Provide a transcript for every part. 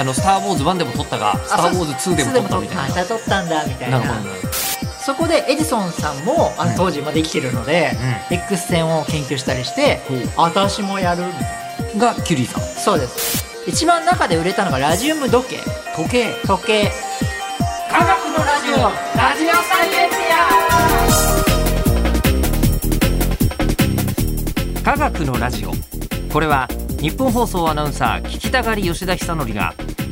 あのスター・ウォーズ1でも撮ったがスター・ウォーズ2でも撮ったみたいな。また撮ったんだみたいな。なるほど。なるほどそこでエジソンさんもあうんの当時まで生きてるので、X 線を研究したりして私もやるみたいがキュリーさん。なそうです。一番中で売れたのがラジウム時計。時計。時計。科学のラジオ。ラジオサイエン科学のラジオ。これは日本放送アナウンサー聞きたがり吉田久典が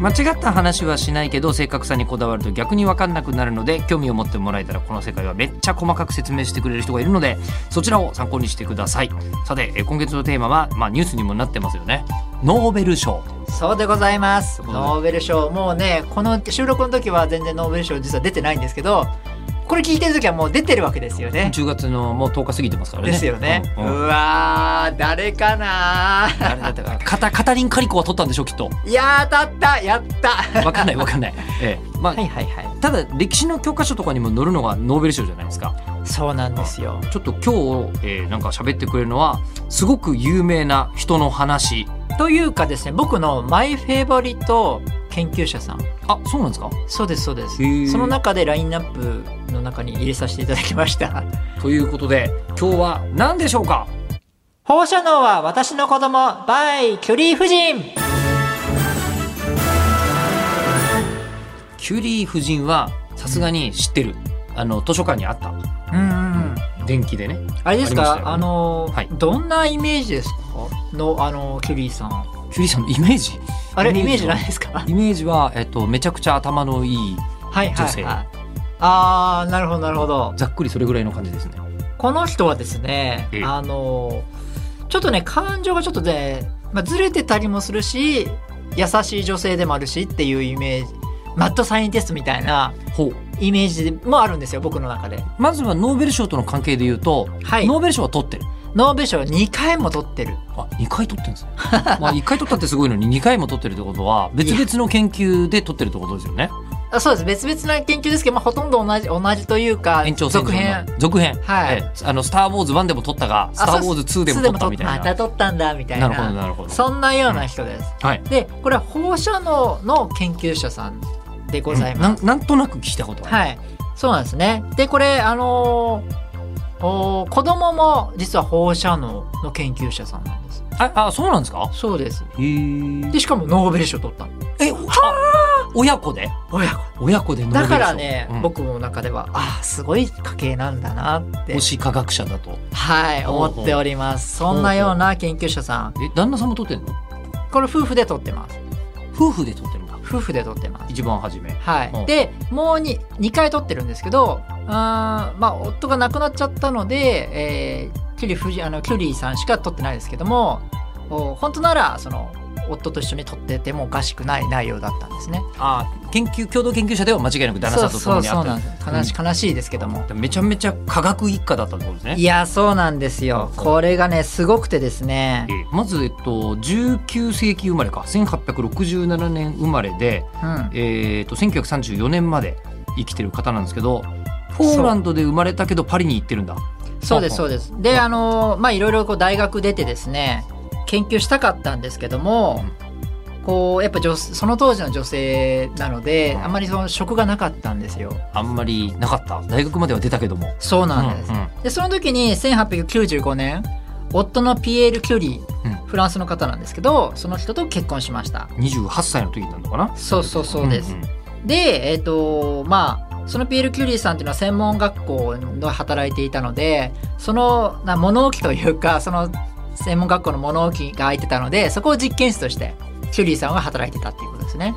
間違った話はしないけど正確さにこだわると逆に分かんなくなるので興味を持ってもらえたらこの世界はめっちゃ細かく説明してくれる人がいるのでそちらを参考にしてください。さてえ今月のテーマは、まあ、ニュースにもなってますよね。ノーベル賞。そうでございます。ノーベル賞。もうねこの収録の時は全然ノーベル賞実は出てないんですけだこれ聞いてる時はもう出てるわけですよね。10月のもう10日過ぎてますからね。ですよね、ううん。わー誰かな？誰だったかカタカタリン・カリコは取ったんでしょうきっと。いやー当たったやった。分かんない分かんない、ええ。まあはいはいはい。ただ歴史の教科書とかにも載るのがノーベル賞じゃないですか。そうなんですよ。ちょっと今日、えーなんか喋ってくれるのはすごく有名な人の話。というかですね僕のマイフェイバリット研究者さん。あそうなんですか？そうですそうです。その中でラインナップの中に入れさせていただきました。ということで今日は何でしょうか？放射能は私の子供 by キュリー夫人。キュリー夫人はさすがに知ってる。あの図書館にあった。うんうん電気でね。あれですか？あの、はい。どんなイメージですか？のあのキュリーさん。キュリーさんのイメージ？あれイメージはないですか？イメージは、えっと、めちゃくちゃ頭のいい女性はいあーなるほどなるほど。ざっくりそれぐらいの感じですね。この人はですねええ。あのちょっとね感情がちょっとね、まあ、ずれてたりもするし優しい女性でもあるしっていうイメージ。マッドサイエンティストみたいなイメージもあるんですよ僕の中で。まずはノーベル賞との関係で言うと、はい。ノーベル賞は取ってる。ノーベル賞2回も取ってる。あ2回取ってるんですね。まあ1回取ったってすごいのに2回も取ってるってことは別々の研究で取ってるってことですよねあそうです。別々な研究ですけど、まあ、ほとんど同じ同じというか延長線上の続編。続編。はい。ええ。あのスター・ウォーズ1でも取ったがスター・ウォーズ2でも取ったみたいな。また取ったんだみたいな。なるほどなるほど。そんなような人です、はい。でこれは放射能の研究者さんでございます、うん。なんなんとなく聞いたことはい。そうなんですね。でこれあのーお子供も実は放射能の研究者さんなんですああそうなんですか？そうです。でしかもノーベル賞取った。のえあ親子で？親子。親子でノーベル賞。だからね、うん。僕の中ではあすごい家系なんだなって。推し科学者だと。はい思っております。そんなような研究者さん。え旦那さんも取ってんの？これ夫婦で取ってます。夫婦で取ってるんだ。夫婦で取ってます。一番初め。はい、うん。でもう 2, 2回取ってるんですけどあーまあ夫が亡くなっちゃったので、えー、キュリーあのキュリーさんしか取ってないですけどもお本当ならその夫と一緒に取っててもおかしくない内容だったんですね。あ研究共同研究者では間違いなく旦那さんと共にあった。そうそうなんです。悲し,、悲しいですけども。めちゃめちゃ科学一家だったってことですね。いやそうなんですよ。うん。これがねすごくてですね。え。ーまず、えっと、19世紀生まれか。1867年生まれで、うん、えー、と1934年まで生きてる方なんですけどポーランドで生まれたけどパリに行ってるんだそうですそうでです。であのまあいろいろこう大学出てですね研究したかったんですけども、こうやっぱ女その当時の女性なので、うんあんまりその職がなかったんですよ。あんまりなかった？大学までは出たけどもそうなんです。うんうんでその時に1895年夫のピエール・キュリー、うんフランスの方なんですけどその人と結婚しまました。28歳の時なのかな？そうそうそうです。んんでえっ、とまあそのピエール・キュリーさんっていうのは専門学校で働いていたのでそのな物置というかその専門学校の物置が空いてたのでそこを実験室としてキュリーさんは働いてたっていうことですね。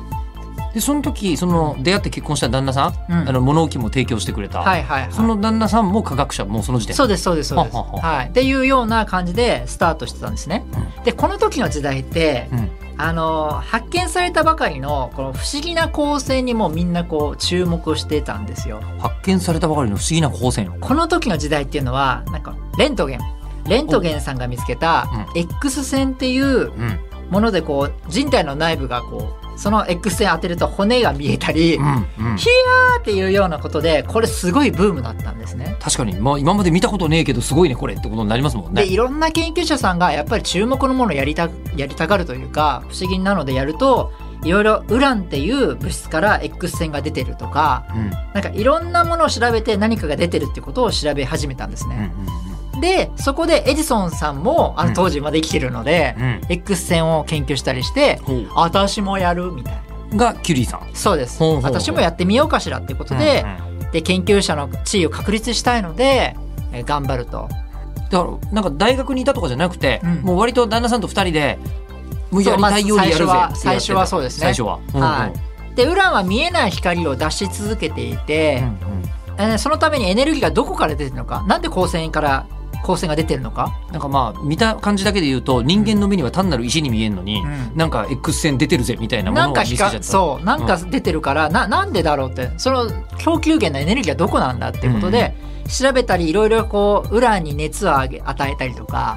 でその時その出会って結婚した旦那さん、うんあの物置も提供してくれた、はいはいはい。その旦那さんも科学者もうその時点そうですそうですそうです。ははい。っていうような感じでスタートしてたんですね。でこの時の時代ってうんあの発見されたばかりのこの不思議な光線にもみんなこう注目してたんですよ。発見されたばかりの不思議な光線。この時の時代っていうのはなんかレントゲン。レントゲンさんが見つけた X 線っていううんものでこう人体の内部がこうその X 線当てると骨が見えたり、うんうん。ひっていうようなことでこれすごいブームだったんですね。確かに、まあ、今まで見たことねえけどすごいねこれってことになりますもんね。でいろんな研究者さんがやっぱり注目のものをやりたやりたがるというか不思議なのでやるといろいろウランっていう物質から X 線が出てるとかうん。なんかいろんなものを調べて何かが出てるってことを調べ始めたんですうんね。でそこでエジソンさんもあうん。の当時まで生きてるので、うん。うん X 線を研究したりしてほ私もやるみたいな。うがキュリーさん。そうです。ほうほうほう。私もやってみようかしらっていうことで,、で研究者の地位を確立したいのでえー頑張ると。だからなんか大学にいたとかじゃなくて、うん。もう割と旦那さんと二人でもうやりたいようにやるぜ。最初はやってた。そうですね。最初は、うんうん。はい。でウランは見えない光を出し続けていてうん、うん。えーそのためにエネルギーがどこから出てるのかなんで光線から光線が出てるのか、なんかまあ見た感じだけで言うと人間の目には単なる石に見えるのに、うん。なんか X 線出てるぜみたいなものを見せちゃった。光そうなんか出てるから、ななんでだろうって。その供給源のエネルギーはどこなんだっていうことで、調べたりいろいろこうウランに熱をあげ与えたりとか、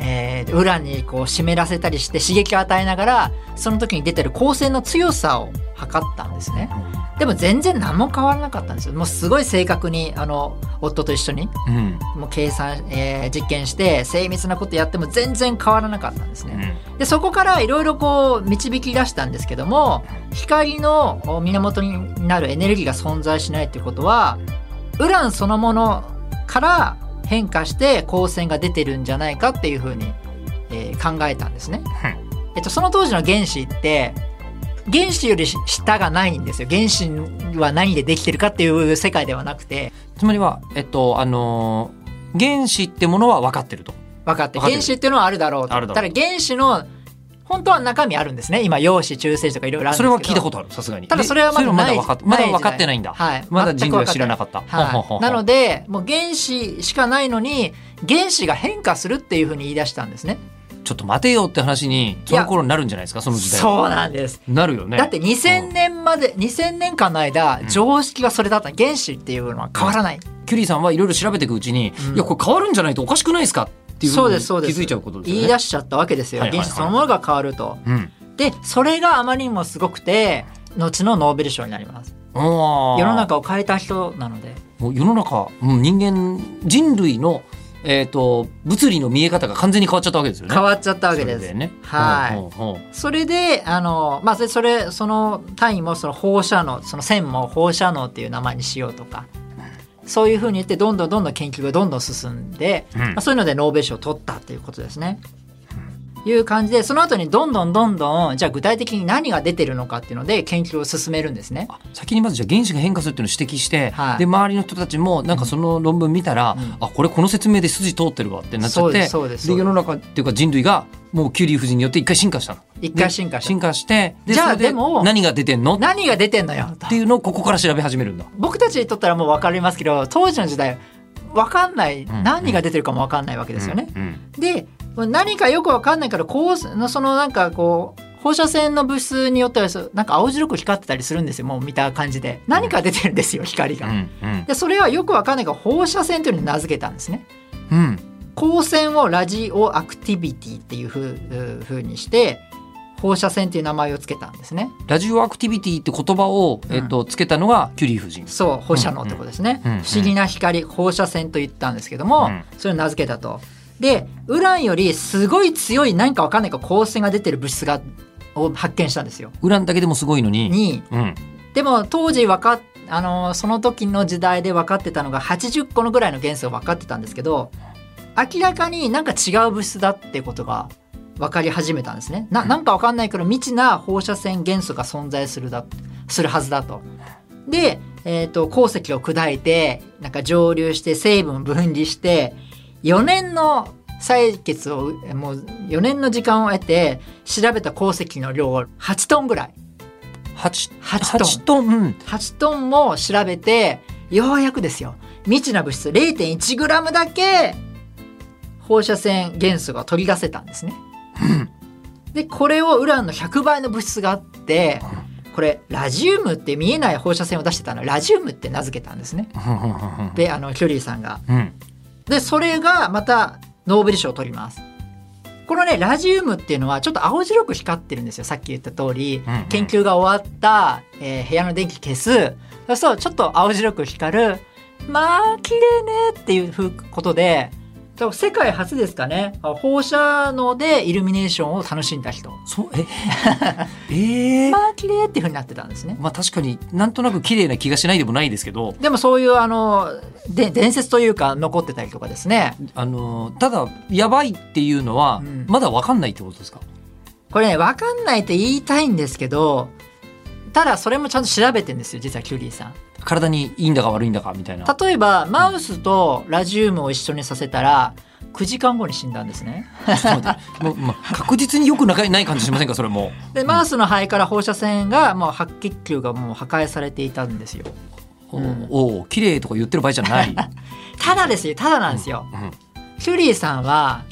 えーウランにこう湿らせたりして刺激を与えながらその時に出てる光線の強さを測ったんですね。でも全然何も変わらなかったんですよ。もうすごい正確にあの夫と一緒にうん。うんもう計算、えー実験して精密なことやっても全然変わらなかったんですね。でそこからいろいろこう導き出したんですけども光のお源になるエネルギーが存在しないっていうことはウランそのものから変化して光線が出てるんじゃないかっていうふうに、えー考えたんですね。えっと、その当時の原子って原子より下がないんですよ。原子は何でできてるかっていう世界ではなくて。つまりはえっとあのー原子ってものは分かってると。分かって原子っていうのはあるだろうと。あるだろう。ただ原子の本当は中身あるんですね。今陽子中性子とかいろいろあるんですけど。それは聞いたことあるさすがに。ただそれはまだでそういうのない分かってまだない分かってないんだ、はい。まだ人類は知らなかかった、なのでもう原子しかないのに原子が変化するっていうふうに言い出したんですね。ちょっと待てよって話にその頃になるんじゃないですか？その時代。そうなんです。なるよね。だって2000年まで2000年間の間うん。常識はそれだった。原子っていうのは変わらない、キュリーさんはいろいろ調べていくうちに、うん。いやこれ変わるんじゃないとおかしくないですか？っていうふそうですそうです。気づいちゃうことですよね。言い出しちゃったわけですよ、原子そのものが変わると。うん。でそれがあまりにもすごくて後のノーベル賞になります。世の中を変えた人なので。もう世の中、うん、人間人類の、えー、と物理の見え方が完全に変わっちゃったわけですよね。変わっちゃったわけです。それでね。はい。ほうほうほう。それであのまあそれそれその単位もその放射能その線も放射能っていう名前にしようとかそういうふうに言ってどんどんどんどん研究がどんどん進んで、うんまあ、そういうのでノーベル賞を取ったっていうことですね。いう感じでその後にどんどんどんどんじゃあ具体的に何が出てるのかっていうので研究を進めるんですね。あ先にまずじゃあ原子が変化するっていうのを指摘して、はい。で周りの人たちもなんかその論文見たら、うん。あこれこの説明で筋通ってるわってなっちゃってそうで世の中っていうか人類がもうキュリー夫人によって一回進化したの。一回進化進化してじゃあでも何が出てんの？っ何が出てんのよと。ていうのをここから調べ始めるんだ。僕たちにとったらもう分かりますけど当時の時代分かんない、ん。何が出てるかも分かんないわけですよね。うん。うん。で何かよく分かんないからこうそのなんかこう放射線の物質によってはそうなんか青白く光ってたりするんですよもう見た感じで何か出てるんですよ光が。うんうんでそれはよく分かんないから放射線というのに名付けたんですね。うん光線をラジオアクティビティっていうふうふうにして放射線っていう名前をつけたんですね。ラジオアクティビティって言葉を、えっとつけたのがキュリー夫人。そう放射能ってことですね、うんうん不思議な光放射線と言ったんですけども、うんそれを名付けたと。でウランよりすごい強い何か分かんないか光線が出てる物質がを発見したんですよ。ウランだけでもすごいのに。にうんでも当時分かっあのその時の時代で分かってたのが80個のぐらいの元素が分かってたんですけど明らかになんか違う物質だってことが分かり始めたんですね。ななんか分かんないけど未知な放射線元素が存在するだするはずだと。で、えー、と鉱石を砕いてなんか蒸留して成分を分離して4年の採血をもう4年の時間を得て調べた鉱石の量を8トンぐらい。八8トン。八トン。うん8トンも調べてようやくですよ。未知な物質 0.1g だけ放射線元素が取り出せたんですね。でこれをウランの100倍の物質があってこれラジウムって見えない放射線を出してたの。ラジウムって名付けたんですね。であのキュリーさんが。うんでそれがまたノーベル賞を取ります。このねラジウムっていうのはちょっと青白く光ってるんですよ。さっき言った通り、うんうん。研究が終わった、えー部屋の電気消す。そうするとちょっと青白く光る。まあ綺麗ねっていうことで多分世界初ですかね。あ放射能でイルミネーションを楽しんだ人。そうえ？えー？まあ綺麗っていうふうになってたんですね。まあ確かになんとなく綺麗な気がしないでもないですけど。でもそういうあので伝説というか残ってたりとかですね。あのただやばいっていうのはうん。まだわかんないってことですか、これね分かんないって言いたいんですけどただそれもちゃんと調べてんですよ実はキュリーさん。体にいいんだか悪いんだかみたいな例えばマウスとラジウムを一緒にさせたら9時間後に死んだんですね。もう、まあ、確実によくないない感じしませんかそれも でマウスの肺から放射線がもう白血球がもう破壊されていたんですよ。おうんお綺麗とか言ってる場合じゃない、ただですよただなんですよ。うんキュリーさんは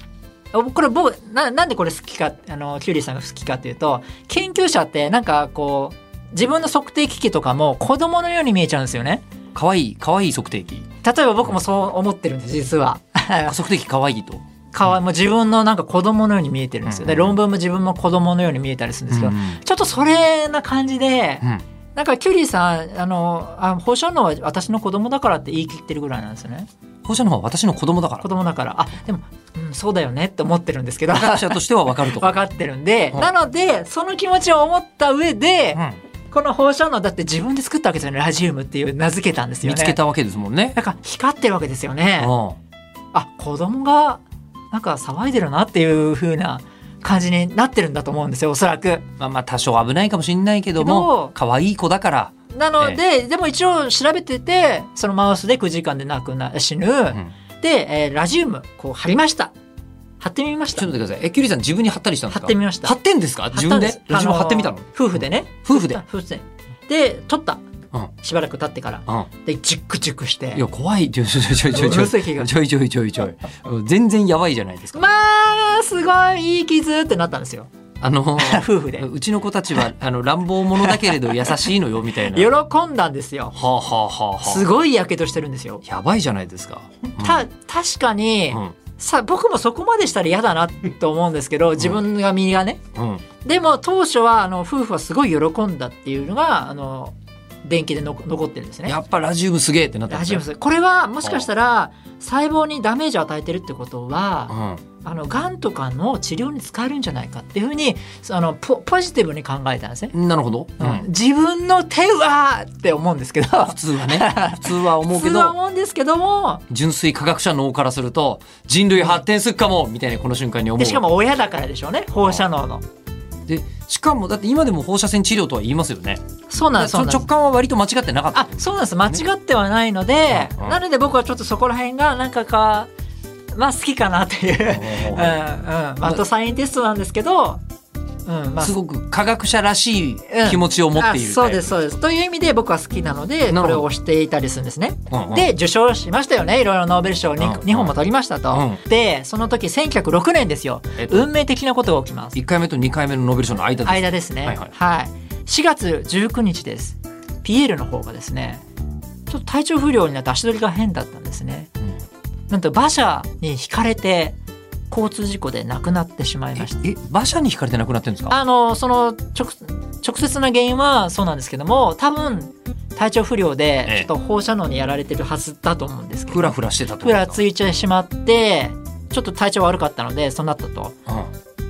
おこれ僕ななんでこれ好きかあのキュリーさんが好きかっていうと研究者ってなんかこう自分の測定機器とかも子供のように見えちゃうんですよね。可愛い可愛い測定器例えば僕もそう思ってるんです実は。測定器可愛いと。かわいもう自分のなんか子供のように見えてるんですよ。でうん。論文も自分も子供のように見えたりするんですけど、うん。ちょっとそれな感じで、うん。なんかキュリーさんあのあ放射能は私の子供だからって言い切ってるぐらいなんですよね。放射能は私の子供だから。子供だから。あでも、うん、そうだよねって思ってるんですけど。科学者としては分かると分かってるんで、うん。なのでその気持ちを思った上で、うんこの放射能だって自分で作ったわけですよねラジウムっていう名付けたんですよね。見つけたわけですもんね。なんか光ってるわけですよね。うんあ子供がなんか騒いでるなっていう風な感じになってるんだと思うんですよおそらく。まあまあ多少危ないかもしれないけども可愛い子だから、なので、でも一応調べててそのマウスで9時間で亡くな死ぬ、うんで、えーラジウムこう貼りました貼ってみました。ちょっと待ってください。えキュリーさん自分に貼ったりしたんですか？貼ってみました。貼ってんですか？自分で貼ったんす。ラジオ貼ってみたの？あ、夫婦でね。夫婦で？夫婦で。で。撮った。うん。しばらく経ってから。うん。でジュックジュックして。いや怖い。ちょちょちょちょちょちょ。分析が。ちょいちょいちょいちょい。うん全然やばいじゃないですか。まあすごいいい傷ってなったんですよ。あの 夫婦で。うちの子たちはあの乱暴者だけれど優しいのよみたいな。喜はんだんですよ。あはあはあはあ。すごいやけどしてるんですよ。やばいじゃないですか、た確かに、うんさ僕もそこまでしたら嫌だなと思うんですけど自分が身がね、うん。でも当初はあの夫婦はすごい喜んだっていうのがあの電気での残ってるんですね。や。っぱラジウムすげえってなったんですね。ラジウムスこれはもしかしたら細胞にダメージを与えてるってことはうんあのがんとかの治療に使えるんじゃないかっていうふうにあのポポジティブに考えたんですね。なるほど、ううん。ん、自分の手はって思うんですけど。普通はね。普通は思うけ普通はど思うんですけども。純粋科学者の脳からすると人類発展するかもみたいなこの瞬間に思う。でしかも親だからでしょうね。放射能の。でしかもだって今でも放射線治療とは言いますよね。そうなんです。直感は割と間違ってなかった。あそうなんです。間違ってはないので、うんうん。なので僕はちょっとそこら辺がなんかかまあ好きかなっていう、うんうんまあ、あとサイエンティストなんですけど、うんまあ、すごく科学者らしい気持ちを持っているあそうですそうですという意味で僕は好きなのでこれを推していたりするんですね。うんうんで受賞しましたよねいろいろノーベル賞にうん2本も取りましたと。うんでその時1906年ですよえっと運命的なことが起きます。1回目と2回目のノーベル賞の間です間ですね。ははいい、はい4月19日です。ピエールの方がですね、ちょっと体調不良になって足取りが変だったんですね。なんと馬車にひかれて交通事故で亡くなってしまいました。え馬車に引かれて亡くなってるんですか？あのその直直接な原因はそうなんですけども、多分体調不良えでえちょっと放射能にやられてるはずだと思うんですけど、フラフラしてたと。ふらついてしまって、ちょっと体調悪かったのでそうなったと。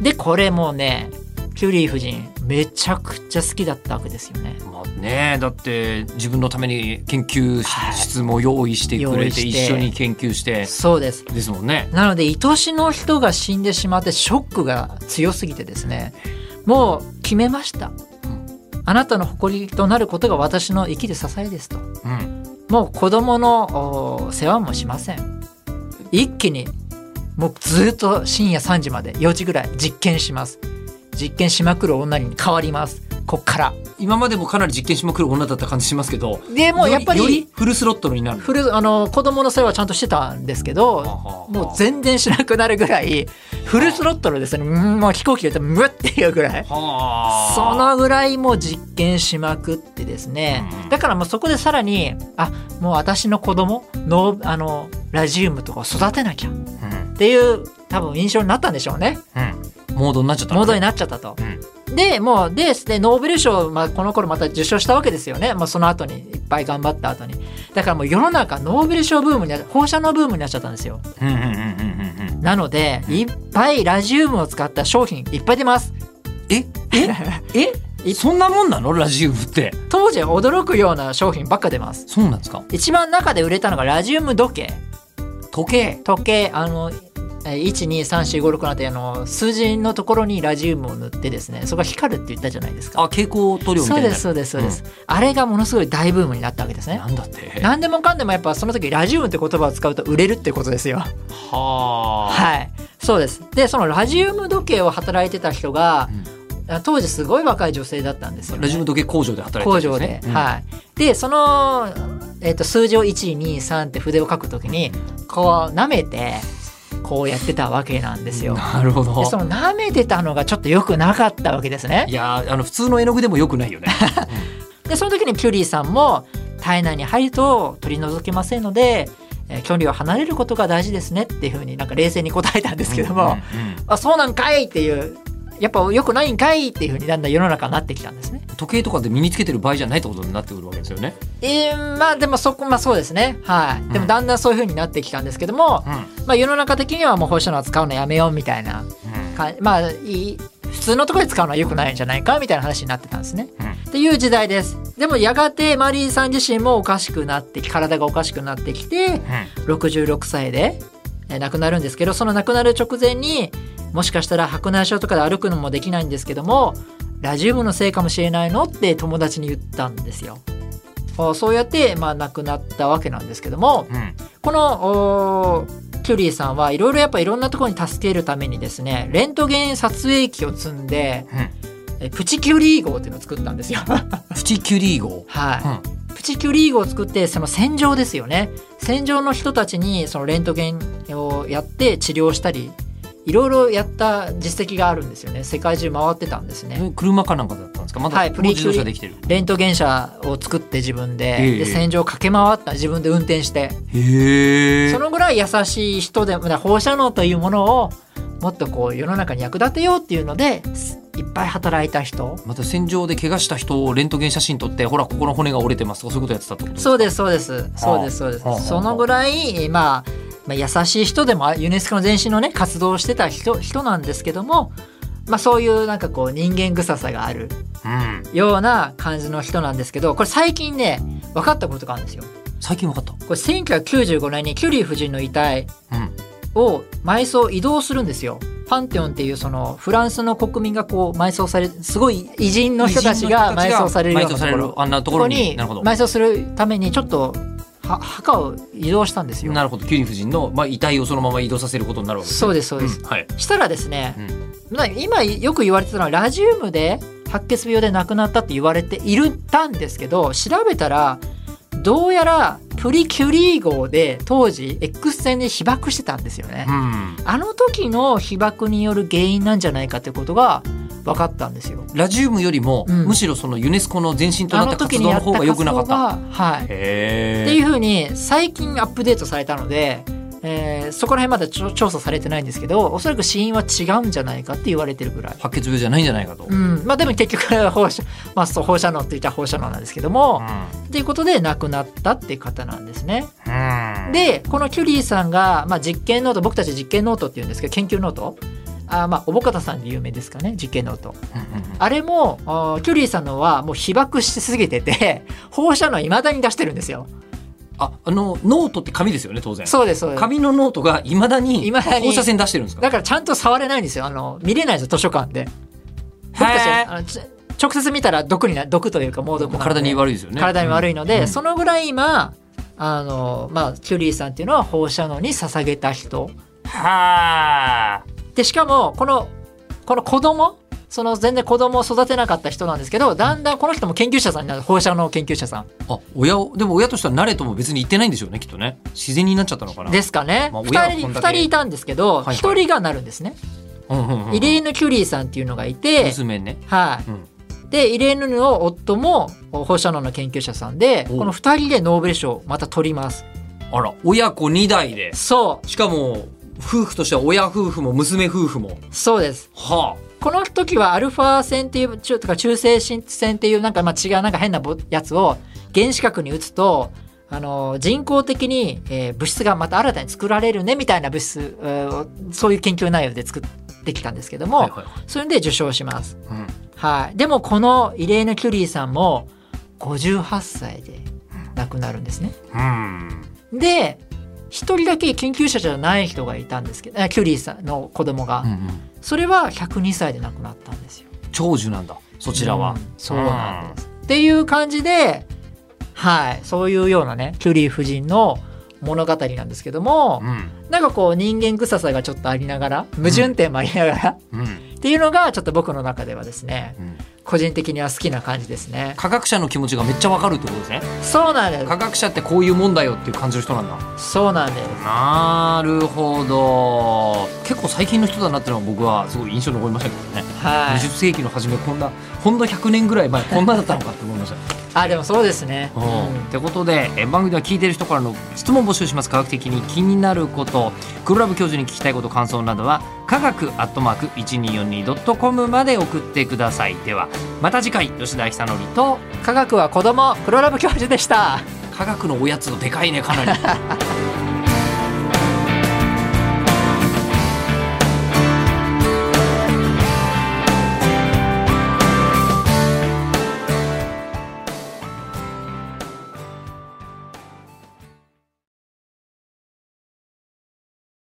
でこれもうね、キュリー夫人めちゃくちゃ好きだったわけですよね。うんまあねだって自分のために研究室も用意してくれて用意して一緒に研究して。そうです。ですもんね。なので愛しの人が死んでしまってショックが強すぎてですねもう決めました。あなたの誇りとなることが私の生きる支えですと。うん。もう子供のお世話もしません。一気にもうずっと深夜3時まで4時ぐらい実験します実験しまくる女に変わります。こっから。今までもかなり実験しまくる女だった感じしますけどでもうやっぱりよりフルスロットルになるフルあの子供の世話はちゃんとしてたんですけどもう全然しなくなるぐらいフルスロットルですね。うんもう飛行機で言ってムッっていうぐらい。はあ。そのぐらいもう実験しまくってですね。うん。だからもうそこでさらにあもう私の子供のあのラジウムとかを育てなきゃっうん。ていう多分印象になったんでしょうね。うんモードになっちゃったのね。モードになっちゃったと。うん。でもうででノーベル賞、まあ、この頃また受賞したわけですよね、まあ、その後にいっぱい頑張った後に。だからもう世の中ノーベル賞ブームにな放射能ブームになっちゃったんですよ。なのでいっぱいラジウムを使った商品いっぱい出ます。え？え？え？そんなもんなの？ラジウムって。当時は驚くような商品ばっか出ます。そうなんですか？一番中で売れたのがラジウム時計。時計。時計。あの12345なってあの数字のところにラジウムを塗ってですねそこが光るって言ったじゃないですかあ蛍光塗料みたそいうなですそうですそうです、あれがものすごい大ブームになったわけですねなんだって何でもかんでもやっぱその時ラジウムって言葉を使うと売れるってことですよ。はあはい。そうです。で、そのラジウム時計を働いてた人が、あ当時すごい若い女性だったんですよ、ね。ラジウム時計工場で働いて工るん場で。ですねはい。で、その、えっ、と、数字を1、2、3って筆を書くときに、こう舐めて、こうやってたわけなんですよ。なるほどで、その舐めてたのがちょっと良くなかったわけですねい。やーあの普通の絵の具でもよくないよね でその時にキュリーさんも体内に入ると取り除けませんので、えー距離を離れることが大事ですねっていうふうになんか冷静に答えたんですけども、うんうんうんあそうなんかいっていうやっぱ良くないんかいっていうふうにだんだん世の中になってきたんですね。時計とかで身につけてる場合じゃないってことになってくるわけですよね。えーまあでもそこまあそうですねはいでもだんだんそういうふうになってきたんですけども、うんまあ、世の中的にはもう放射能は使うのやめようみたいなかまあいい普通のところで使うのは良くないんじゃないかみたいな話になってたんですね。うんっていう時代です。でもやがてマリーさん自身もおかしくなってき体がおかしくなってきて66歳でえー亡くなるんですけどその亡くなる直前にもしかしたら白内障とかで歩くのもできないんですけどもラジウムのせいかもしれないのって友達に言ったんですよ。あそうやって、まあ、亡くなったわけなんですけどもうんうんこのキュリーさんはいろいろやっぱいろんなところに助けるためにですねレントゲン撮影機を積んでえプチキュリー号っていうのを作ったんですよ。プチキュリー号。はい、プチキュリー号を作ってその戦場ですよね戦場の人たちにそのレントゲンをやって治療したりいろいろやった実績があるんですよね。世界中回ってたんですね。え車かなんかだったんですか？まだ、はいもう自動車できてる。レントゲン車を作って自分で,、ええ。で戦場を駆け回った自分で運転して。そのぐらい優しい人で放射能というものをもっとこう世の中に役立てようっていうのですいっぱい働いた人。また戦場で怪我した人をレントゲン写真撮ってほらここの骨が折れてますとかそういうことやってたってことですか？そうですそうです。そうですそうです。そのぐらいまあまあ優しい人でもユネスコの前身のね活動をしてた人人なんですけどもまあそういうなんかこう人間臭さがあるうん。ような感じの人なんですけどこれ最近ね分かったことがあるんですよ。最近分かった。これ1995年にキュリー夫人の遺体うん。を埋葬移動するんですよ。パンテオンっていうそのフランスの国民がこう埋葬されすごい偉人の人たちが埋葬されるようなところ。あんなところところに埋葬するためにちょっとは墓を移動したんですよ。なるほどキュリー夫人の、まあ、遺体をそのまま移動させることになるわけですそうですそうです。んはい、したらですね、うんまあ今よく言われてたのはラジウムで白血病で亡くなったって言われているたんですけど調べたらどうやらプリキュリー号で当時 X 線で被爆してたんですよね。うんあの時の被爆による原因なんじゃないかということが分かったんですよ。ラジウムよりも、うんむしろそのユネスコの前身となった活動の方が良くなかった。がはい。へっていうふうに最近アップデートされたので、えーそこら辺まだ調査されてないんですけどおそらく死因は違うんじゃないかって言われてるぐらい。白血病じゃないんじゃないかと。うん、まあでも結局放射, まあ、そう放射能って言ったら放射能なんですけども、っていうことで亡くなったっていう方なんですね。うん、でこのキュリーさんが、まあ、実験ノート僕たち実験ノートって言うんですけど研究ノートあまあ小保方さんで有名ですかね実験ノートうんうんうん。あれもあキュリーさんのはもう被曝しすぎてて 放射能いまだに出してるんですよ。ああのノートって紙ですよね当然。そうですそうです。紙のノートがいまだに未だに放射線出してるんですか？だからちゃんと触れないんですよ。あの見れないんですよ図書館で。僕たちあのち直接見たら毒にな毒というか猛毒体に悪いですよね。体に悪いので、うんそのぐらい今あのまあキュリーさんっていうのは放射能に捧げた人。はあ。でしかもこのこの子供その全然子供を育てなかった人なんですけどだんだんこの人も研究者さんになる放射能研究者さん。あ親をでも親としては慣れとも別に言ってないんでしょうねきっとね。自然になっちゃったのかな。ですかね、まあ二人二人いたんですけどはいはい。一、人がなるんですね、うんうんうんイレーヌ・キュリーさんっていうのがいて、娘ね。はい、うん。でイレーヌの夫も放射能の研究者さんでお。この2人でノーベル賞をまた取ります。あら親子2代で。そしかも夫婦としては親夫婦も娘夫婦も。うそうです。はこの時はアルファ線っていう中とか中性子線っていうなんかまあ違うなんか変なぼやつを原子核に打つとあの人工的に、えー物質がまた新たに作られるねみたいな物質えそういう研究内容で作ってきたんですけども、あはいはい。それで受賞します。うん。はい、でもこのイレーヌ・キュリーさんも58歳で亡くなるんですね。うん。で一人だけ研究者じゃない人がいたんですけどあキュリーさんの子供が、うんうん。それは102歳で亡くなったんですよ。長寿なんだそちらは、うんそうなんです。っていう感じではいそういうようなねキュリー夫人の物語なんですけども、うん。なんかこう人間臭さがちょっとありながら矛盾点もありながら、うんっていうのがちょっと僕の中ではですねうん。個人的には好きな感じですね。科学者の気持ちがめっちゃわかるってことですね。そうなんです。科学者ってこういうもんだよっていう感じの人なんだ。そうなんです。なるほど。結構最近の人だなっていうのは僕はすごい印象に残りましたけどね、はい。20。世紀の初めこんなほんの100年ぐらい前こんなだったのかって思いましたあでもそうですね。うん。うん。ってことでえ番組では聞いてる人からの質問を募集します。科学的に気になること。黒ラブ教授に聞きたいこと感想などは科学アットマーク 1242.com まで送ってください。ではまた次回吉田久典と科学は子供黒ラブ教授でした。科学のおやつのでかいねかなり